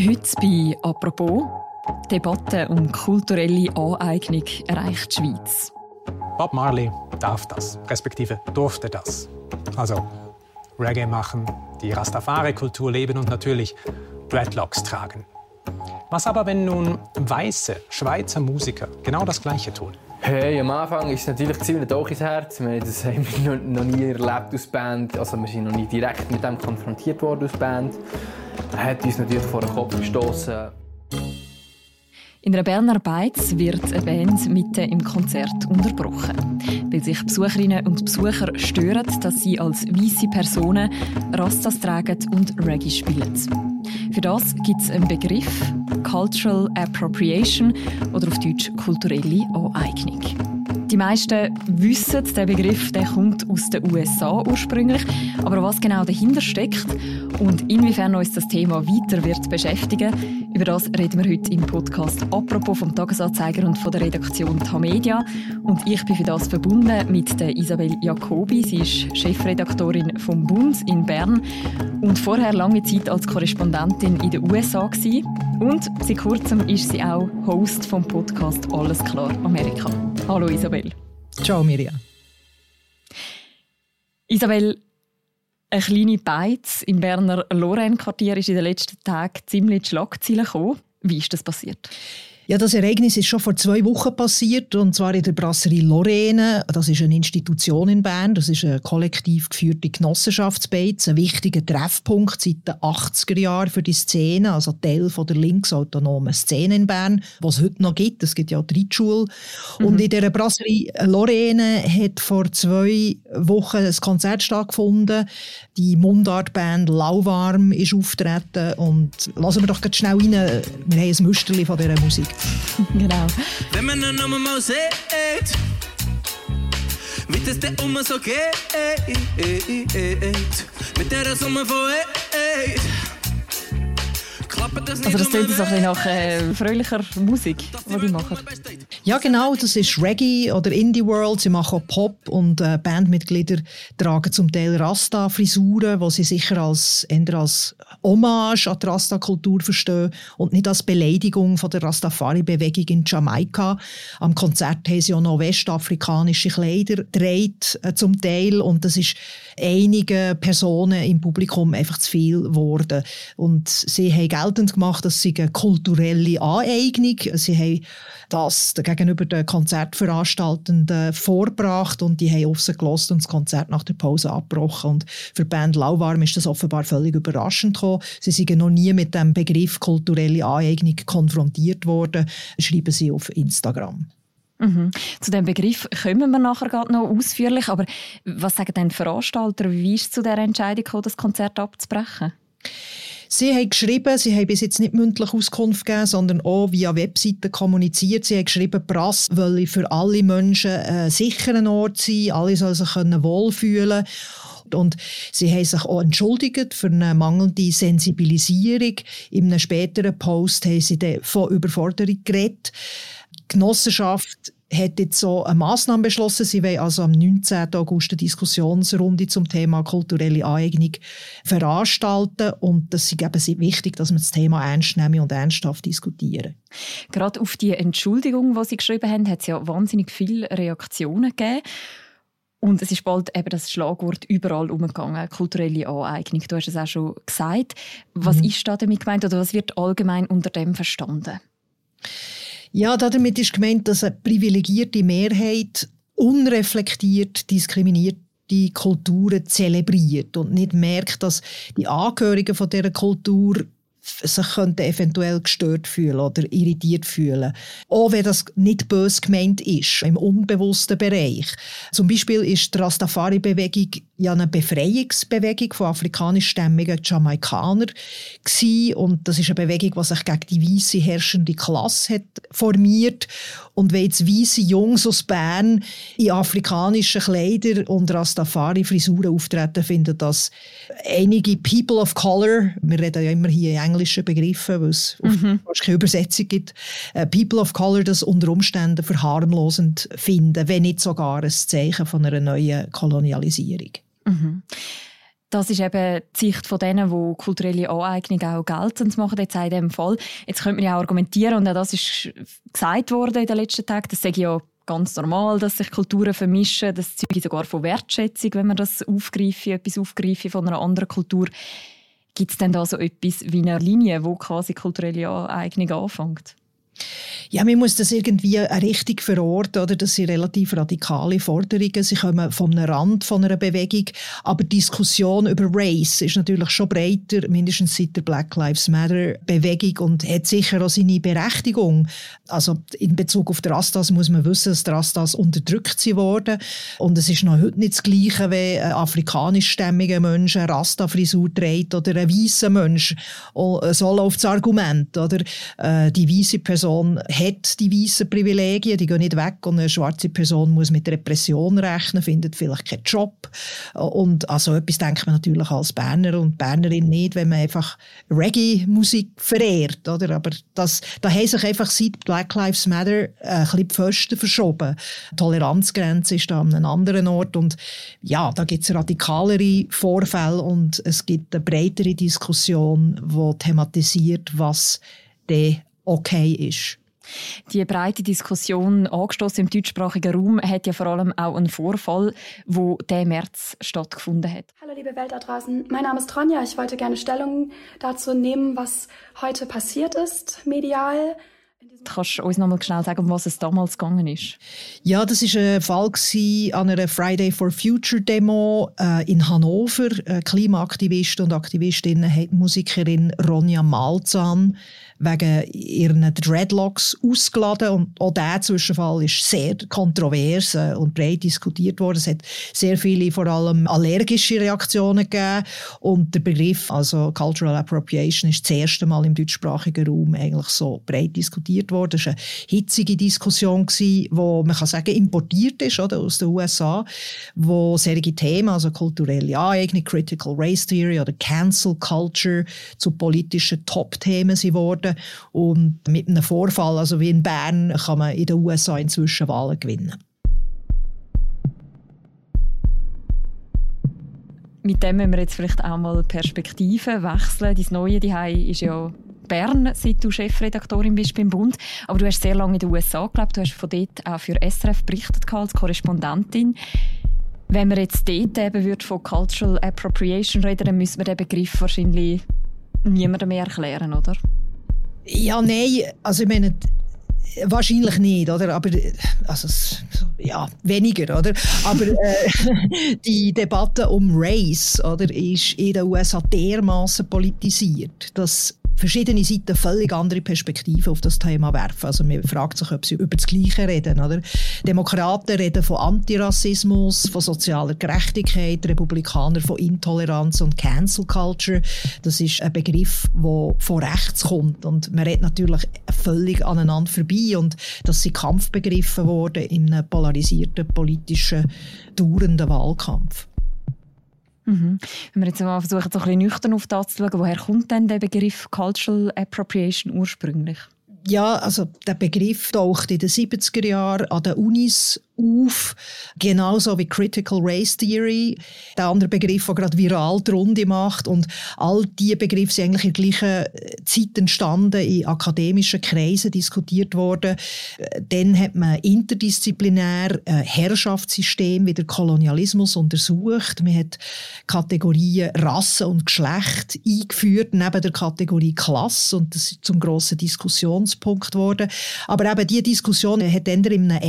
Heute bei «Apropos» Debatte um kulturelle Aneignung erreicht die Schweiz. Bob Marley darf das, respektive durfte das. Also Reggae machen, die Rastafari-Kultur leben und natürlich Dreadlocks tragen. Was aber, wenn nun weiße Schweizer Musiker genau das Gleiche tun? Hey, am Anfang ist es natürlich ziemlich doch ins Herz. Wir haben das haben wir noch nie erlebt als Band. Also wir sind noch nie direkt mit dem konfrontiert worden als Band. Hat uns natürlich vor den Kopf gestoßen. In einer Berner Beiz wird eine Band mitten im Konzert unterbrochen, weil sich Besucherinnen und Besucher stören, dass sie als weiße Personen Rastas tragen und Reggae spielen. Für das gibt es einen Begriff Cultural Appropriation oder auf Deutsch kulturelle Aneignung. Die meisten wissen, der Begriff der kommt aus den USA ursprünglich. Aber was genau dahinter steckt und inwiefern uns das Thema weiter wird beschäftigen, über das reden wir heute im Podcast «Apropos» vom Tagesanzeiger und von der Redaktion Tamedia. Und ich bin für das verbunden mit der Isabel Jacobi. Sie ist Chefredaktorin vom Bund in Bern und vorher lange Zeit als Korrespondentin in den USA gewesen. Und seit kurzem ist sie auch Host vom Podcast «Alles klar Amerika». Hallo Isabel. Ciao Miriam. Isabel, eine kleine Beiz im Berner Lorraine-Quartier ist in den letzten Tagen ziemlich in die Schlagzeilen gekommen. Wie ist das passiert? Ja, das Ereignis ist schon vor zwei Wochen passiert, und zwar in der Brasserie Lorraine. Das ist eine Institution in Bern, das ist eine kollektiv geführte Genossenschaftsbeiz, ein wichtiger Treffpunkt seit den 80er Jahren für die Szene, also Teil von der linksautonomen Szene in Bern, was es heute noch gibt. Es gibt ja auch die Reitschule. Mhm. Und in dieser Brasserie Lorraine hat vor zwei Wochen ein Konzert stattgefunden. Die Mundartband Lauwarm ist auftreten und lassen wir doch schnell rein. Wir haben ein Müsterli von dieser Musik. genau. Wenn man dann nochmal sieht, wie das der immer so geht, mit der Summe. Also das klingt so ein nach äh, fröhlicher Musik, die die machen. Ja genau, das ist Reggae oder Indie World. Sie machen auch Pop und äh, Bandmitglieder tragen zum Teil Rasta-Frisuren, die sie sicher als, eher als Hommage an die Rasta-Kultur verstehen und nicht als Beleidigung von der Rastafari-Bewegung in Jamaika. Am Konzert haben sie auch noch westafrikanische Kleider gedreht, äh, zum Teil und das ist einigen Personen im Publikum einfach zu viel geworden. Und sie haben geltend gemacht, dass sie eine kulturelle Aneignung. Sie haben das gegenüber den Konzertveranstaltenden vorgebracht und die haben rausgelassen und das Konzert nach der Pause abgebrochen. Und für die Band Lauwarm ist das offenbar völlig überraschend gekommen. Sie sind noch nie mit dem Begriff kulturelle Aneignung konfrontiert worden, schreiben sie auf Instagram. Mhm. Zu dem Begriff kommen wir nachher noch ausführlich. Aber was sagen denn Veranstalter? Wie ist es zu der Entscheidung gekommen, das Konzert abzubrechen? Sie haben geschrieben, sie haben bis jetzt nicht mündlich Auskunft gegeben, sondern auch via Webseiten kommuniziert. Sie haben geschrieben, Prass will für alle Menschen ein sicherer Ort sein, alle sollen sich wohlfühlen und sie haben sich auch entschuldigt für eine mangelnde Sensibilisierung. In einem späteren Post haben sie von Überforderung geredet. Die Genossenschaft hat jetzt so eine Massnahme beschlossen. Sie wollen also am 19. August eine Diskussionsrunde zum Thema kulturelle Aneignung veranstalten. Und das ist eben wichtig, dass man das Thema ernst nehmen und ernsthaft diskutieren. Gerade auf die Entschuldigung, die Sie geschrieben haben, hat es ja wahnsinnig viele Reaktionen gegeben. Und es ist bald eben das Schlagwort überall umgegangen, kulturelle Aneignung. Du hast es auch schon gesagt. Was mhm. ist da damit gemeint oder was wird allgemein unter dem verstanden? Ja, damit ist gemeint, dass eine privilegierte Mehrheit unreflektiert diskriminierte Kulturen zelebriert und nicht merkt, dass die Angehörigen von dieser Kultur sich könnten eventuell gestört fühlen oder irritiert fühlen. Auch wenn das nicht bös gemeint ist, im unbewussten Bereich. Zum Beispiel ist die Rastafari-Bewegung ja eine Befreiungsbewegung von afrikanischstämmigen Jamaikanern gewesen. und das ist eine Bewegung, die sich gegen die weiße herrschende Klasse hat formiert und wenn jetzt weiße Jungs aus Bern in afrikanischen Kleidern und Rastafari-Frisuren auftreten, finden das einige People of Color, wir reden ja immer hier in englischen Begriffen, weil es mhm. keine Übersetzung gibt, uh, People of Color das unter Umständen verharmlosend finden, wenn nicht sogar ein Zeichen von einer neuen Kolonialisierung. Mhm. Das ist eben die Sicht von denen, die kulturelle Aneignung auch geltend machen, jetzt in diesem Fall. Jetzt könnte man ja argumentieren, und auch das ist gesagt worden in den letzten Tagen, das sage ich ja ganz normal, dass sich Kulturen vermischen. Das zeugt sogar von Wertschätzung, wenn man das aufgreife, etwas aufgreife von einer anderen Kultur. Gibt es denn da so etwas wie eine Linie, wo quasi kulturelle Aneignung anfängt? Ja, man muss das irgendwie richtig verorten, oder? Das sind relativ radikale Forderungen. Sie kommen vom Rand von einer Bewegung. Aber die Diskussion über Race ist natürlich schon breiter, mindestens seit der Black Lives Matter Bewegung und hat sicher auch seine Berechtigung. Also in Bezug auf die Rastas muss man wissen, dass die Rastas unterdrückt sie worden. Und es ist noch heute nicht das Gleiche, wie ein afrikanischstämmiger Mensch eine Rasta-Frisur trägt oder ein weißer Mensch. So läuft das Argument, oder? Äh, die weiße Person die weißen Privilegien, die gehen nicht weg und eine schwarze Person muss mit Repression rechnen, findet vielleicht keinen Job. Und an so etwas denkt man natürlich als Berner und Bernerin nicht, wenn man einfach Reggae-Musik verehrt. Oder? Aber das, da haben sich einfach seit Black Lives Matter ein bisschen verschoben. Die Toleranzgrenze ist da an einem anderen Ort und ja, da gibt es radikalere Vorfälle und es gibt eine breitere Diskussion, die thematisiert, was der okay ist. Die breite Diskussion angestoßen im deutschsprachigen Raum hat ja vor allem auch einen Vorfall, wo der März stattgefunden hat. Hallo liebe Welt da draußen, mein Name ist Tronja. Ich wollte gerne Stellung dazu nehmen, was heute passiert ist medial. Kannst du uns noch mal schnell sagen, um was es damals gegangen ist? Ja, das war ein Fall an einer Friday for Future Demo äh, in Hannover. Klimaaktivist und Aktivistin hat Musikerin Ronja Malzahn wegen ihren Dreadlocks ausgeladen. Und auch dieser Zwischenfall ist sehr kontrovers äh, und breit diskutiert worden. Es hat sehr viele, vor allem allergische Reaktionen gegeben. Und der Begriff, also Cultural Appropriation, ist das erste Mal im deutschsprachigen Raum eigentlich so breit diskutiert worden. Es war eine hitzige Diskussion, die man kann sagen, importiert ist oder, aus den USA, wo solche Themen, also kulturelle Aneignung, Critical Race Theory oder Cancel Culture zu politischen Top-Themen wurden. Und mit einem Vorfall, also wie in Bern, kann man in den USA inzwischen Wahlen gewinnen. Mit dem müssen wir jetzt vielleicht auch mal Perspektiven wechseln. Dein neue Dihei ist ja Bern, seit du Chefredaktorin bist beim Bund. Aber du hast sehr lange in den USA gelebt. Du hast von dort auch für SRF berichtet als Korrespondentin. Wenn man jetzt dort eben von Cultural Appropriation reden, dann müssen wir den Begriff wahrscheinlich niemandem mehr erklären, oder? Ja, nein, also ich meine, Wahrscheinlich nicht, oder? Aber also, ja, weniger, oder? Aber äh, die Debatte um Race, oder, ist in den USA dermaßen politisiert, dass verschiedene Seiten völlig andere Perspektiven auf das Thema werfen. Also man fragt sich, ob sie über das Gleiche reden. Oder? Demokraten reden von Antirassismus, von sozialer Gerechtigkeit, Republikaner von Intoleranz und Cancel Culture. Das ist ein Begriff, der von rechts kommt und man redet natürlich völlig aneinander vorbei und das sind Kampfbegriffe geworden in einem polarisierten politischen, dauernden Wahlkampf. Mhm. Wenn wir jetzt mal versuchen, so ein bisschen nüchtern auf das zu schauen, woher kommt denn der Begriff Cultural Appropriation ursprünglich? Ja, also der Begriff taucht in den 70er Jahren an den Unis auf, genauso wie Critical Race Theory, der andere Begriff, der gerade viral die Runde macht. Und all diese Begriffe sind eigentlich in der gleichen äh, Zeit entstanden, in akademischen Kreisen diskutiert worden. Äh, dann hat man interdisziplinär ein Herrschaftssystem wie der Kolonialismus untersucht. Man hat Kategorien Rasse und Geschlecht eingeführt, neben der Kategorie Klasse. Und das ist zum grossen Diskussionspunkt geworden. Aber eben diese Diskussion hat dann in einem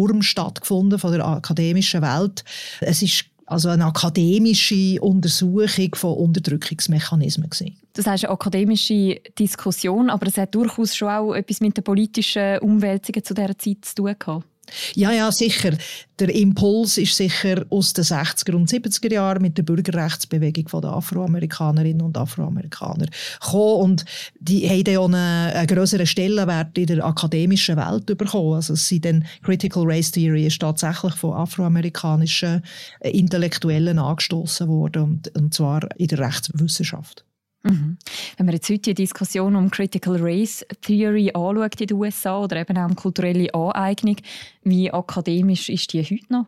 Eifelbei-Turm stattgefunden von der akademischen Welt. Es ist also eine akademische Untersuchung von Unterdrückungsmechanismen. Gewesen. Das heißt eine akademische Diskussion, aber es hat durchaus schon auch etwas mit den politischen Umwälzungen zu dieser Zeit zu tun gehabt. Ja, ja, sicher. Der Impuls ist sicher aus den 60er und 70er Jahren mit der Bürgerrechtsbewegung der Afroamerikanerinnen und Afroamerikaner gekommen. Und die haben dann auch einen, einen größeren Stellenwert in der akademischen Welt bekommen. Also es sind dann Critical Race Theory ist tatsächlich von afroamerikanischen Intellektuellen angestoßen worden, und, und zwar in der Rechtswissenschaft. Mhm. Wenn man jetzt heute die Diskussion um Critical Race Theory anschaut in den USA oder eben auch um kulturelle Aneignung, wie akademisch ist die heute noch?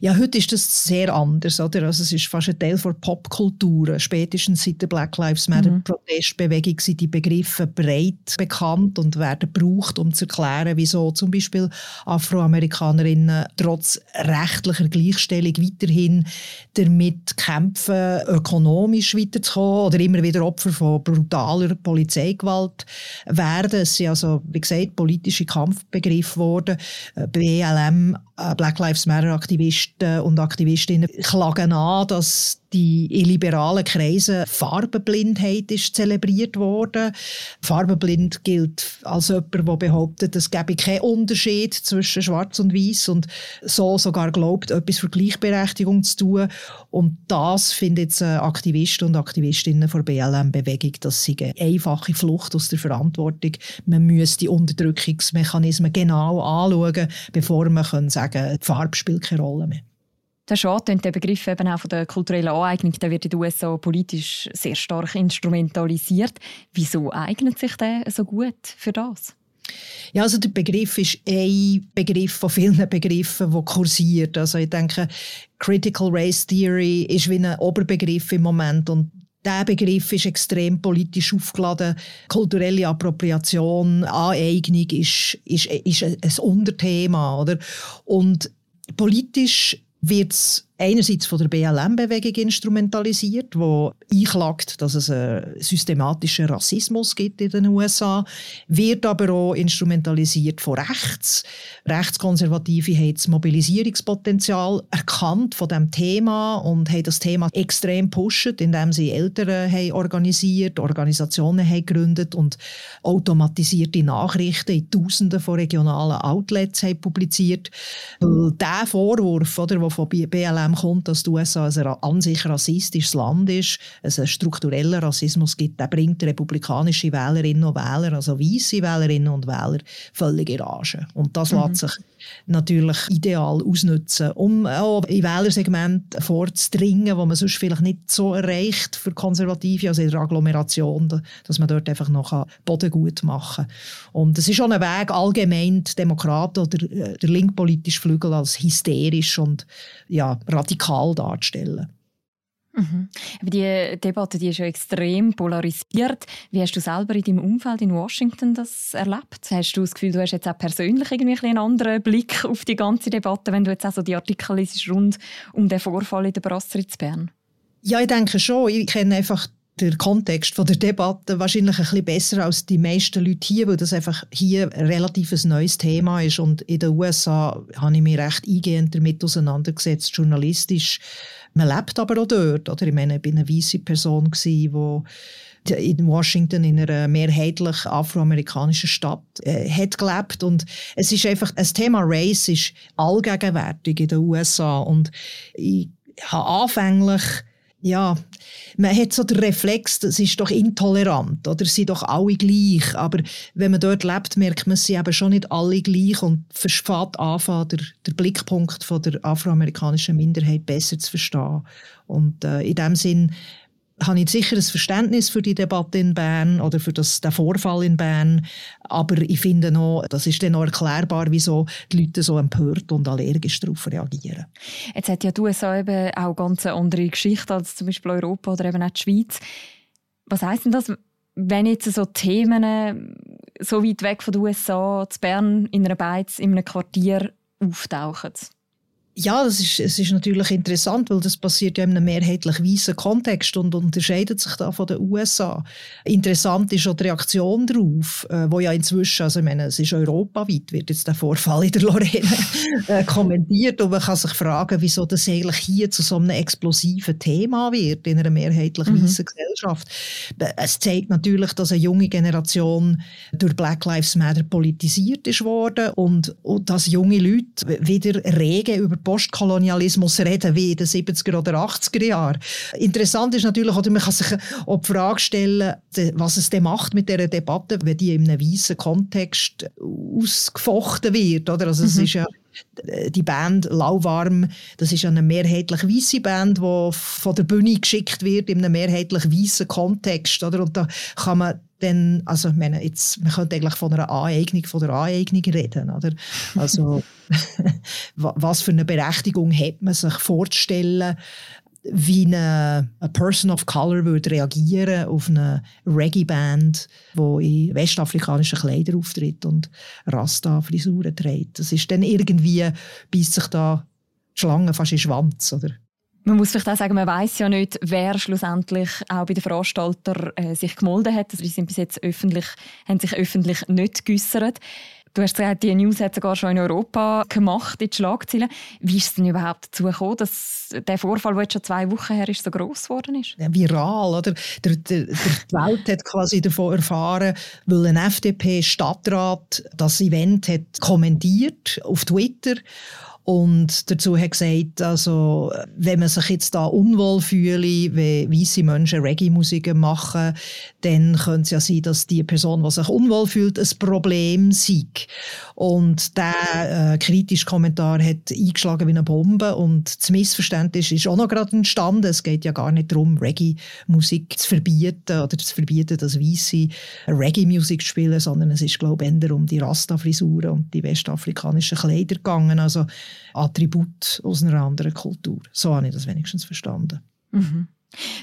Ja, heute ist das sehr anders, oder? Also es ist fast ein Teil der Popkultur. Spätestens seit der Black Lives Matter mhm. Protestbewegung sind die Begriffe breit bekannt und werden gebraucht, um zu erklären, wieso zum Beispiel Afroamerikanerinnen trotz rechtlicher Gleichstellung weiterhin damit kämpfen, ökonomisch weiterzukommen oder immer wieder Opfer von brutaler Polizeigewalt werden. Es sind also, wie gesagt, politische Kampfbegriffe geworden. Äh, BLM, Black Lives Matter Aktivisten und Aktivistinnen klagen an, dass die in liberalen Kreisen Farbenblindheit ist zelebriert worden. Farbenblind gilt als jemand, der behauptet, es gebe keinen Unterschied zwischen Schwarz und Weiß und so sogar glaubt, etwas für Gleichberechtigung zu tun. Und das finden jetzt Aktivisten und Aktivistinnen der BLM-Bewegung, dass sie eine einfache Flucht aus der Verantwortung. Man müsste die Unterdrückungsmechanismen genau anschauen, bevor man sagen kann, die Farbe spielt keine Rolle mehr. Der Schade und der Begriff eben auch von der kulturellen Aneignung, der wird in den USA politisch sehr stark instrumentalisiert. Wieso eignet sich der so gut für das? Ja, also der Begriff ist ein Begriff von vielen Begriffen, der kursiert. Also ich denke, Critical Race Theory ist wie ein Oberbegriff im Moment und der Begriff ist extrem politisch aufgeladen. Kulturelle Appropriation, Aneignung ist, ist, ist ein Unterthema. Oder? Und politisch wird es einerseits von der BLM-Bewegung instrumentalisiert, wo einklagt, dass es einen systematischen Rassismus gibt in den USA, wird aber auch instrumentalisiert von rechts. Rechtskonservative haben das Mobilisierungspotenzial erkannt von dem Thema und haben das Thema extrem pushet, indem sie Eltern haben organisiert, Organisationen haben gegründet und automatisierte Nachrichten in Tausenden von regionalen Outlets haben publiziert. Der Vorwurf, oder, der von BLM dem kommt, dass die USA ein an sich rassistisches Land ist, es einen strukturellen Rassismus gibt, der bringt republikanische Wählerinnen und Wähler, also weiße Wählerinnen und Wähler, völlig in Rage. Und das mhm. lässt sich natürlich ideal ausnutzen, um auch in Wählersegmente vorzudringen, wo man sonst vielleicht nicht so erreicht für Konservative, also in der Agglomeration, dass man dort einfach noch Boden gut machen kann. Und es ist schon ein Weg, allgemein die Demokraten oder äh, der linkpolitische Flügel als hysterisch und ja, radikal darzustellen. Mhm. Die Debatte die ist ja extrem polarisiert. Wie hast du selber in deinem Umfeld in Washington das erlebt? Hast du das Gefühl, du hast jetzt auch persönlich irgendwie einen anderen Blick auf die ganze Debatte, wenn du jetzt auch so die Artikel liest rund um den Vorfall in der Brasserie zu Bern? Ja, ich denke schon. Ich kenne einfach den Kontext von der Debatte wahrscheinlich ein bisschen besser als die meisten Leute hier, weil das einfach hier ein relativ neues Thema ist und in den USA habe ich mich recht eingehend damit auseinandergesetzt, journalistisch. Man lebt aber auch dort, oder? Ich meine, ich war eine weiße Person, die in Washington in einer mehrheitlich afroamerikanischen Stadt äh, hat gelebt und es ist einfach das Thema Race ist allgegenwärtig in den USA und ich habe anfänglich ja, man hat so den Reflex, das ist doch intolerant, oder? Sie sind doch alle gleich. Aber wenn man dort lebt, merkt man, sie eben schon nicht alle gleich und versteht anfangen, der, der Blickpunkt von der afroamerikanischen Minderheit besser zu verstehen. Und äh, in dem Sinn habe ich sicher ein Verständnis für die Debatte in Bern oder für das, den Vorfall in Bern. Aber ich finde noch, das ist dann auch erklärbar, wieso die Leute so empört und allergisch darauf reagieren. Jetzt hat ja die USA eben auch ganz eine andere Geschichte als zum Beispiel Europa oder eben auch die Schweiz. Was heisst denn das, wenn jetzt so Themen so weit weg von den USA, zu Bern, in einer Beiz, in einem Quartier auftauchen? Ja, das ist, es ist natürlich interessant, weil das passiert ja in einem mehrheitlich weißen Kontext und unterscheidet sich da von den USA. Interessant ist auch die Reaktion darauf, äh, wo ja inzwischen, also ich meine, es ist europaweit, wird jetzt der Vorfall in der Lorraine äh, kommentiert und man kann sich fragen, wieso das eigentlich hier zu so einem explosiven Thema wird in einer mehrheitlich mhm. weißen Gesellschaft. Es zeigt natürlich, dass eine junge Generation durch Black Lives Matter politisiert ist worden und, und dass junge Leute wieder rege über Postkolonialismus reden wie in den 70er oder 80er Jahren. Interessant ist natürlich, oder man kann sich auch die Frage stellen, was es denn macht mit dieser Debatte, wenn die in einem weißen Kontext ausgefochten wird. Oder? Also mhm. es ist ja die Band Lauwarm, das ist eine mehrheitlich weiße Band, die von der Bühne geschickt wird in einem mehrheitlich weißen Kontext, oder? Und da kann man dann, also ich meine, jetzt, man könnte eigentlich von einer Aneignung von der Aneignung reden, oder? Also was für eine Berechtigung hat man sich vorzustellen, wie eine, eine Person of Color würde reagieren auf eine Reggae-Band, die in westafrikanischen Kleidern auftritt und Rasta-Frisuren trägt. Das ist dann irgendwie, beißt sich da die Schlange fast in den Schwanz, oder? Man muss vielleicht auch sagen, man weiß ja nicht, wer schlussendlich auch bei den Veranstaltern äh, sich gemolden hat. Also die sind bis jetzt öffentlich, haben sich öffentlich nicht geäussert. Du hast gesagt, die News hat sogar schon in Europa gemacht, in die Schlagzeilen. Wie ist es denn überhaupt dazu gekommen, dass der Vorfall, der jetzt schon zwei Wochen her ist, so gross geworden ist? Ja, viral, oder? Der, der, der, die Welt hat quasi davon erfahren, weil ein FDP-Stadtrat das Event hat kommentiert auf Twitter und dazu hat gesagt, also, wenn man sich jetzt da unwohl fühle, wenn weiße Menschen Reggae-Musik machen, dann könnte es ja sein, dass die Person, die sich unwohl fühlt, ein Problem sei. Und der äh, kritische Kommentar hat eingeschlagen wie eine Bombe und das Missverständnis ist auch noch gerade entstanden. Es geht ja gar nicht darum, Reggae-Musik zu verbieten oder zu verbieten, dass Weiße Reggae-Musik spielen, sondern es ist, glaube ich, eher um die Rasta-Frisuren und die westafrikanischen Kleider gegangen. Also Attribut aus einer anderen Kultur. So habe ich das wenigstens verstanden. Mhm.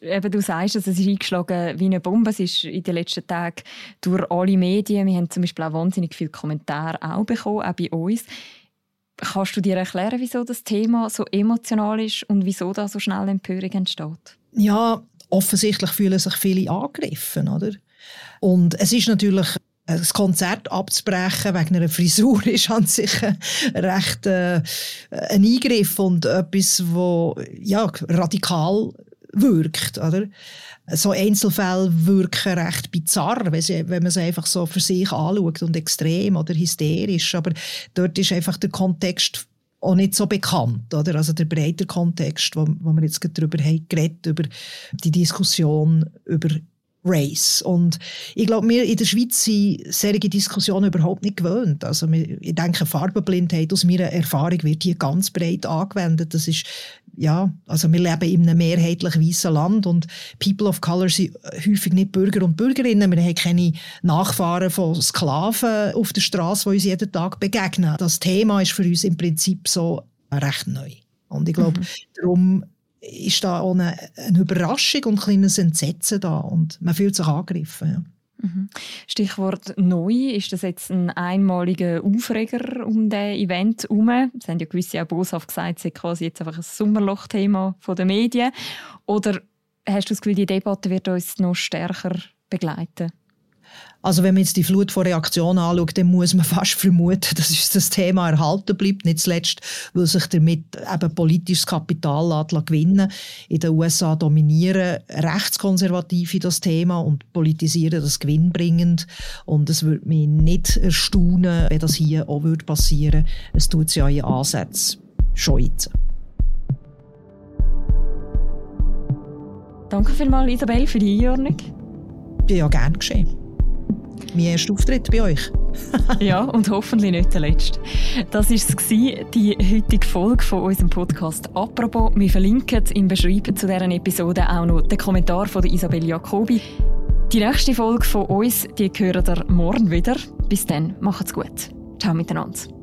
Eben, du sagst, dass es ist eingeschlagen wie eine Bombe. Es ist in den letzten Tagen durch alle Medien. Wir haben zum Beispiel auch wahnsinnig viele Kommentare auch bekommen, auch bei uns. Kannst du dir erklären, wieso das Thema so emotional ist und wieso da so schnell Empörung entsteht? Ja, offensichtlich fühlen sich viele angegriffen, oder? Und es ist natürlich ein Konzert abzubrechen wegen einer Frisur ist an sich recht äh, ein Eingriff und etwas, wo ja radikal wirkt, oder? So Einzelfälle wirken recht bizarr, wenn, man sie einfach so für sich anschaut und extrem oder hysterisch, aber dort ist einfach der Kontext auch nicht so bekannt, oder? Also der breite Kontext, wo, wo wir jetzt darüber haben geredet, über die Diskussion über Race. Und ich glaube, wir in der Schweiz sind solche Diskussionen überhaupt nicht gewöhnt. Also ich denke, Farbenblindheit aus meiner Erfahrung wird hier ganz breit angewendet. Das ist, ja, also wir leben in einem mehrheitlich weißen Land und People of Color sind häufig nicht Bürger und Bürgerinnen. Wir haben keine Nachfahren von Sklaven auf der Straße, die uns jeden Tag begegnen. Das Thema ist für uns im Prinzip so recht neu. Und ich glaube, mhm. darum ist da auch eine, eine Überraschung und ein kleines Entsetzen da und man fühlt sich angegriffen. Ja. Mhm. Stichwort neu, ist das jetzt ein einmaliger Aufreger um das Event herum? Es haben ja gewisse auch boshaft gesagt, es ist quasi jetzt einfach ein Sommerloch-Thema der Medien. Oder hast du das Gefühl, die Debatte wird uns noch stärker begleiten? Also wenn man jetzt die Flut von Reaktionen anschaut, dann muss man fast vermuten, dass uns das Thema erhalten bleibt. Nicht zuletzt, weil sich damit eben politisches Kapital gewinnen In den USA dominieren Rechtskonservative das Thema und politisieren das gewinnbringend. Und es würde mich nicht erstaunen, wenn das hier auch passieren würde. Es tut es ja in Ansätzen schon jetzt. Danke vielmals, Isabel, für die Einordnung. Ja, gern geschehen mein erster Auftritt bei euch. ja, und hoffentlich nicht der letzte. Das war die heutige Folge von unserem Podcast «Apropos». Wir verlinken im Beschreiben zu dieser Episode auch noch den Kommentar von Isabel Jacobi. Die nächste Folge von uns, die hören ihr morgen wieder. Bis dann, macht's gut. Ciao miteinander.